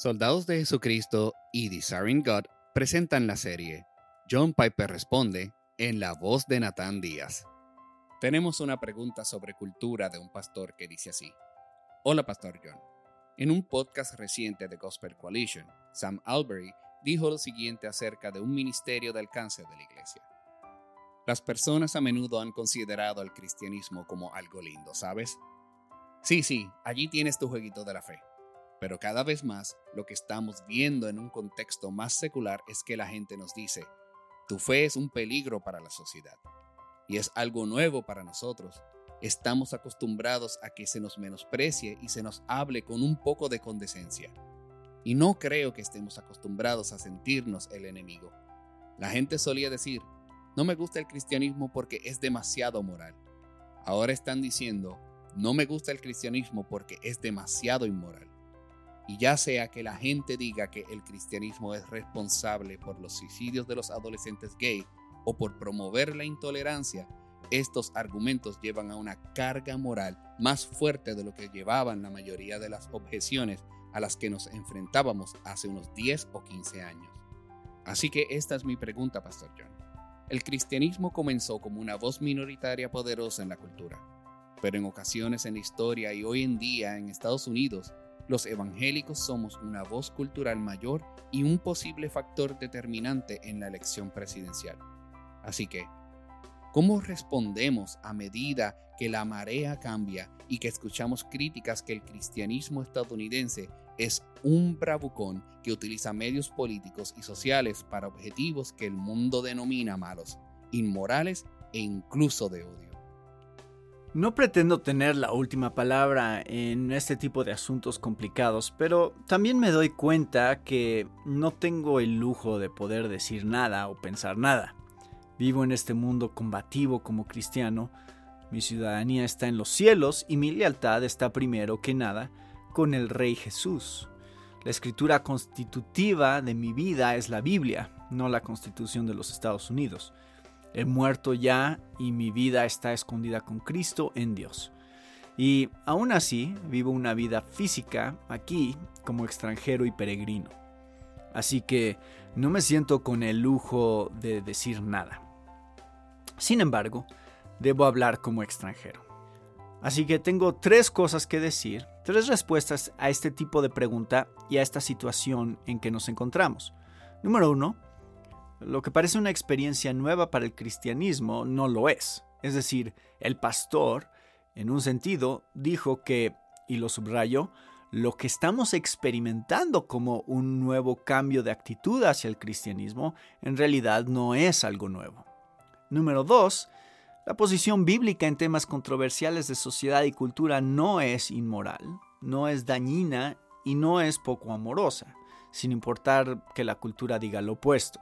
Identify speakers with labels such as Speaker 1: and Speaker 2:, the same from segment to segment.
Speaker 1: Soldados de Jesucristo y Desiring God presentan la serie John Piper responde en la voz de Nathan Díaz. Tenemos una pregunta sobre cultura de un pastor que dice así. Hola Pastor John. En un podcast reciente de Gospel Coalition, Sam Albury dijo lo siguiente acerca de un ministerio de alcance de la iglesia. Las personas a menudo han considerado el cristianismo como algo lindo, ¿sabes? Sí, sí, allí tienes tu jueguito de la fe. Pero cada vez más lo que estamos viendo en un contexto más secular es que la gente nos dice, tu fe es un peligro para la sociedad. Y es algo nuevo para nosotros. Estamos acostumbrados a que se nos menosprecie y se nos hable con un poco de condescencia. Y no creo que estemos acostumbrados a sentirnos el enemigo. La gente solía decir, no me gusta el cristianismo porque es demasiado moral. Ahora están diciendo, no me gusta el cristianismo porque es demasiado inmoral. Y ya sea que la gente diga que el cristianismo es responsable por los suicidios de los adolescentes gay o por promover la intolerancia, estos argumentos llevan a una carga moral más fuerte de lo que llevaban la mayoría de las objeciones a las que nos enfrentábamos hace unos 10 o 15 años. Así que esta es mi pregunta, Pastor John. El cristianismo comenzó como una voz minoritaria poderosa en la cultura, pero en ocasiones en la historia y hoy en día en Estados Unidos los evangélicos somos una voz cultural mayor y un posible factor determinante en la elección presidencial. Así que, ¿cómo respondemos a medida que la marea cambia y que escuchamos críticas que el cristianismo estadounidense es un bravucón que utiliza medios políticos y sociales para objetivos que el mundo denomina malos, inmorales e incluso de odio?
Speaker 2: No pretendo tener la última palabra en este tipo de asuntos complicados, pero también me doy cuenta que no tengo el lujo de poder decir nada o pensar nada. Vivo en este mundo combativo como cristiano, mi ciudadanía está en los cielos y mi lealtad está primero que nada con el Rey Jesús. La escritura constitutiva de mi vida es la Biblia, no la Constitución de los Estados Unidos. He muerto ya y mi vida está escondida con Cristo en Dios. Y aún así vivo una vida física aquí como extranjero y peregrino. Así que no me siento con el lujo de decir nada. Sin embargo, debo hablar como extranjero. Así que tengo tres cosas que decir, tres respuestas a este tipo de pregunta y a esta situación en que nos encontramos. Número uno, lo que parece una experiencia nueva para el cristianismo no lo es. Es decir, el pastor, en un sentido, dijo que, y lo subrayó, lo que estamos experimentando como un nuevo cambio de actitud hacia el cristianismo en realidad no es algo nuevo. Número dos, la posición bíblica en temas controversiales de sociedad y cultura no es inmoral, no es dañina y no es poco amorosa, sin importar que la cultura diga lo opuesto.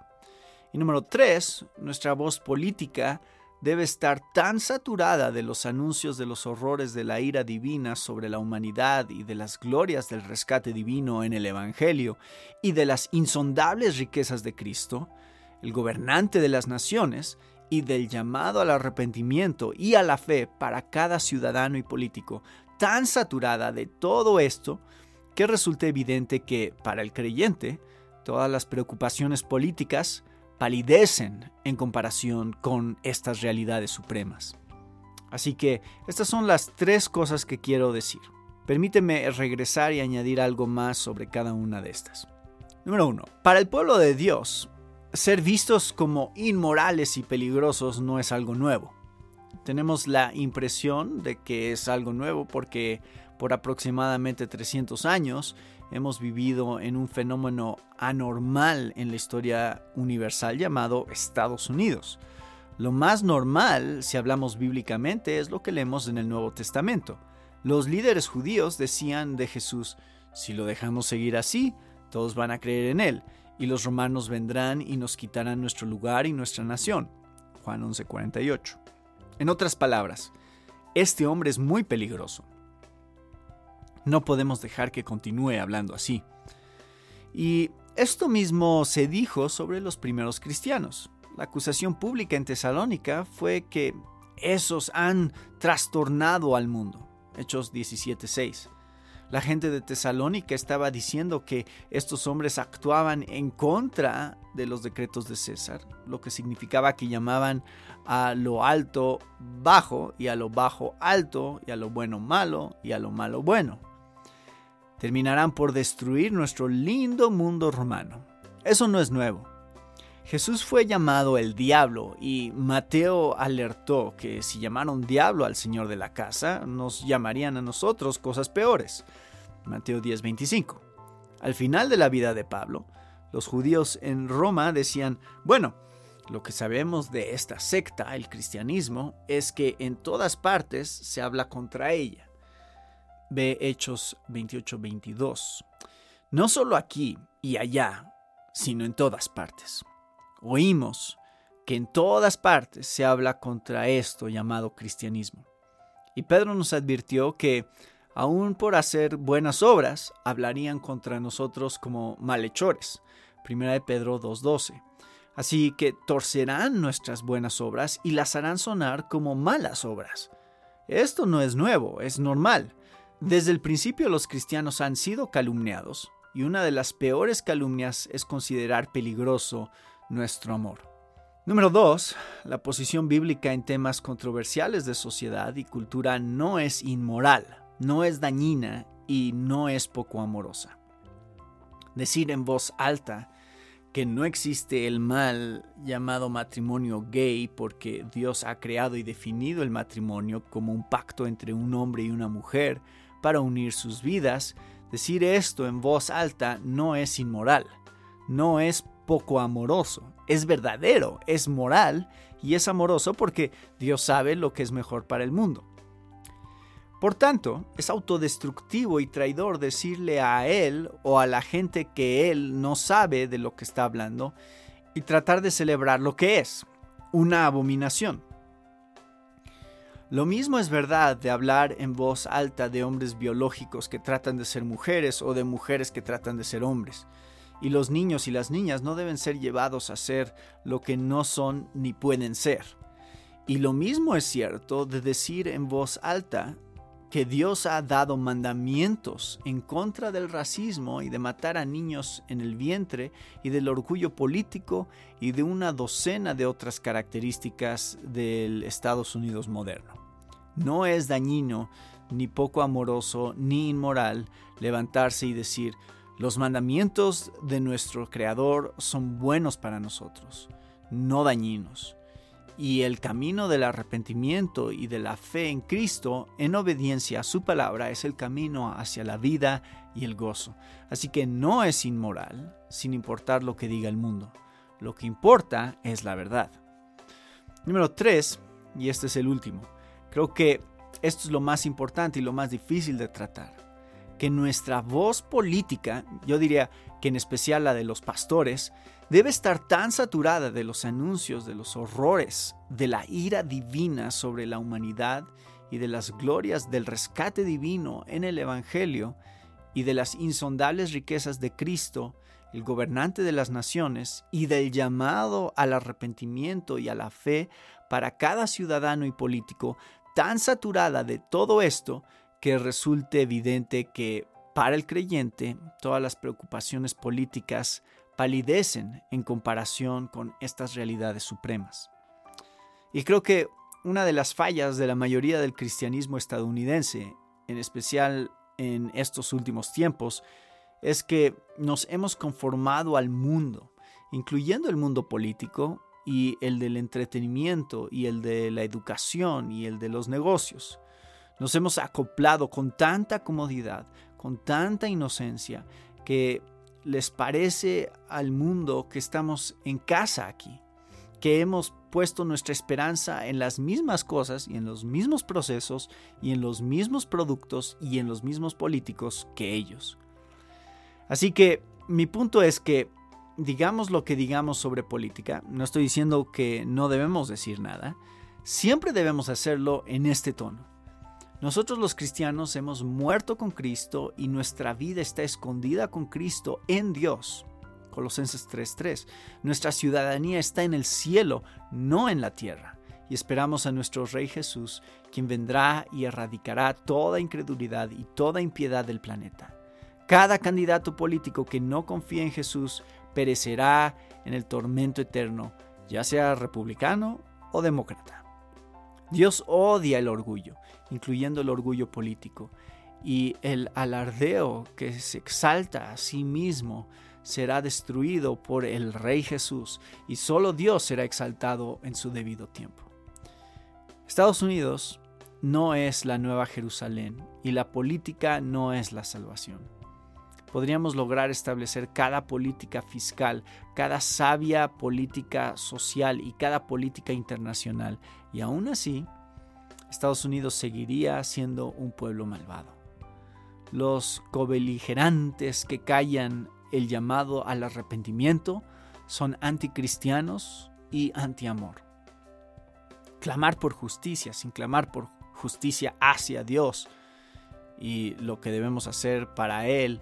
Speaker 2: Y número tres, nuestra voz política debe estar tan saturada de los anuncios de los horrores de la ira divina sobre la humanidad y de las glorias del rescate divino en el Evangelio y de las insondables riquezas de Cristo, el gobernante de las naciones, y del llamado al arrepentimiento y a la fe para cada ciudadano y político, tan saturada de todo esto que resulta evidente que, para el creyente, todas las preocupaciones políticas palidecen en comparación con estas realidades supremas. Así que estas son las tres cosas que quiero decir. Permíteme regresar y añadir algo más sobre cada una de estas. Número uno, para el pueblo de Dios, ser vistos como inmorales y peligrosos no es algo nuevo. Tenemos la impresión de que es algo nuevo porque por aproximadamente 300 años hemos vivido en un fenómeno anormal en la historia universal llamado Estados Unidos. Lo más normal, si hablamos bíblicamente, es lo que leemos en el Nuevo Testamento. Los líderes judíos decían de Jesús, si lo dejamos seguir así, todos van a creer en él, y los romanos vendrán y nos quitarán nuestro lugar y nuestra nación. Juan 11:48. En otras palabras, este hombre es muy peligroso. No podemos dejar que continúe hablando así. Y esto mismo se dijo sobre los primeros cristianos. La acusación pública en Tesalónica fue que esos han trastornado al mundo. Hechos 17:6. La gente de Tesalónica estaba diciendo que estos hombres actuaban en contra de los decretos de César, lo que significaba que llamaban a lo alto bajo y a lo bajo alto y a lo bueno malo y a lo malo bueno. Terminarán por destruir nuestro lindo mundo romano. Eso no es nuevo. Jesús fue llamado el diablo y Mateo alertó que si llamaron diablo al Señor de la casa, nos llamarían a nosotros cosas peores. Mateo 10:25. Al final de la vida de Pablo, los judíos en Roma decían, bueno, lo que sabemos de esta secta, el cristianismo, es que en todas partes se habla contra ella. Ve Hechos 28:22. No solo aquí y allá, sino en todas partes. Oímos que en todas partes se habla contra esto llamado cristianismo. Y Pedro nos advirtió que, aun por hacer buenas obras, hablarían contra nosotros como malhechores. Primera de Pedro 2.12. Así que torcerán nuestras buenas obras y las harán sonar como malas obras. Esto no es nuevo, es normal. Desde el principio los cristianos han sido calumniados, y una de las peores calumnias es considerar peligroso nuestro amor. Número 2. La posición bíblica en temas controversiales de sociedad y cultura no es inmoral, no es dañina y no es poco amorosa. Decir en voz alta que no existe el mal llamado matrimonio gay porque Dios ha creado y definido el matrimonio como un pacto entre un hombre y una mujer para unir sus vidas, decir esto en voz alta no es inmoral, no es poco amoroso, es verdadero, es moral y es amoroso porque Dios sabe lo que es mejor para el mundo. Por tanto, es autodestructivo y traidor decirle a Él o a la gente que Él no sabe de lo que está hablando y tratar de celebrar lo que es, una abominación. Lo mismo es verdad de hablar en voz alta de hombres biológicos que tratan de ser mujeres o de mujeres que tratan de ser hombres y los niños y las niñas no deben ser llevados a ser lo que no son ni pueden ser. Y lo mismo es cierto de decir en voz alta que Dios ha dado mandamientos en contra del racismo y de matar a niños en el vientre y del orgullo político y de una docena de otras características del Estados Unidos moderno. No es dañino, ni poco amoroso, ni inmoral levantarse y decir, los mandamientos de nuestro Creador son buenos para nosotros, no dañinos. Y el camino del arrepentimiento y de la fe en Cristo en obediencia a su palabra es el camino hacia la vida y el gozo. Así que no es inmoral, sin importar lo que diga el mundo. Lo que importa es la verdad. Número 3, y este es el último. Creo que esto es lo más importante y lo más difícil de tratar que nuestra voz política, yo diría que en especial la de los pastores, debe estar tan saturada de los anuncios de los horrores, de la ira divina sobre la humanidad y de las glorias del rescate divino en el Evangelio y de las insondables riquezas de Cristo, el gobernante de las naciones, y del llamado al arrepentimiento y a la fe para cada ciudadano y político, tan saturada de todo esto que resulte evidente que para el creyente todas las preocupaciones políticas palidecen en comparación con estas realidades supremas. Y creo que una de las fallas de la mayoría del cristianismo estadounidense, en especial en estos últimos tiempos, es que nos hemos conformado al mundo, incluyendo el mundo político y el del entretenimiento y el de la educación y el de los negocios. Nos hemos acoplado con tanta comodidad, con tanta inocencia, que les parece al mundo que estamos en casa aquí, que hemos puesto nuestra esperanza en las mismas cosas y en los mismos procesos y en los mismos productos y en los mismos políticos que ellos. Así que mi punto es que digamos lo que digamos sobre política, no estoy diciendo que no debemos decir nada, siempre debemos hacerlo en este tono nosotros los cristianos hemos muerto con Cristo y nuestra vida está escondida con Cristo en Dios. Colosenses 3:3. Nuestra ciudadanía está en el cielo, no en la tierra. y esperamos a nuestro Rey Jesús, quien vendrá y erradicará toda incredulidad y toda impiedad del planeta. Cada candidato político que no confíe en Jesús perecerá en el tormento eterno, ya sea republicano o demócrata. Dios odia el orgullo, incluyendo el orgullo político, y el alardeo que se exalta a sí mismo será destruido por el Rey Jesús, y solo Dios será exaltado en su debido tiempo. Estados Unidos no es la nueva Jerusalén y la política no es la salvación. Podríamos lograr establecer cada política fiscal, cada sabia política social y cada política internacional, y aún así, Estados Unidos seguiría siendo un pueblo malvado. Los cobeligerantes que callan el llamado al arrepentimiento son anticristianos y antiamor. Clamar por justicia sin clamar por justicia hacia Dios y lo que debemos hacer para Él,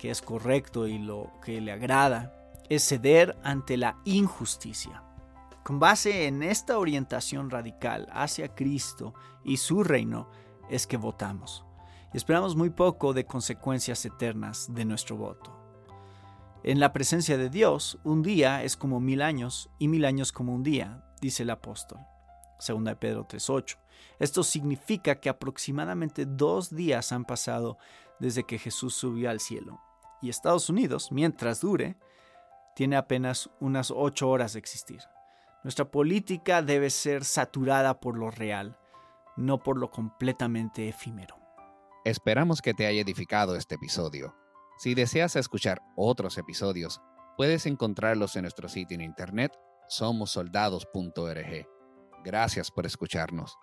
Speaker 2: que es correcto y lo que le agrada, es ceder ante la injusticia. Con base en esta orientación radical hacia Cristo y su reino es que votamos. Y esperamos muy poco de consecuencias eternas de nuestro voto. En la presencia de Dios, un día es como mil años y mil años como un día, dice el apóstol. Segunda de Pedro 3.8. Esto significa que aproximadamente dos días han pasado desde que Jesús subió al cielo. Y Estados Unidos, mientras dure, tiene apenas unas ocho horas de existir. Nuestra política debe ser saturada por lo real, no por lo completamente efímero.
Speaker 1: Esperamos que te haya edificado este episodio. Si deseas escuchar otros episodios, puedes encontrarlos en nuestro sitio en internet somosoldados.org. Gracias por escucharnos.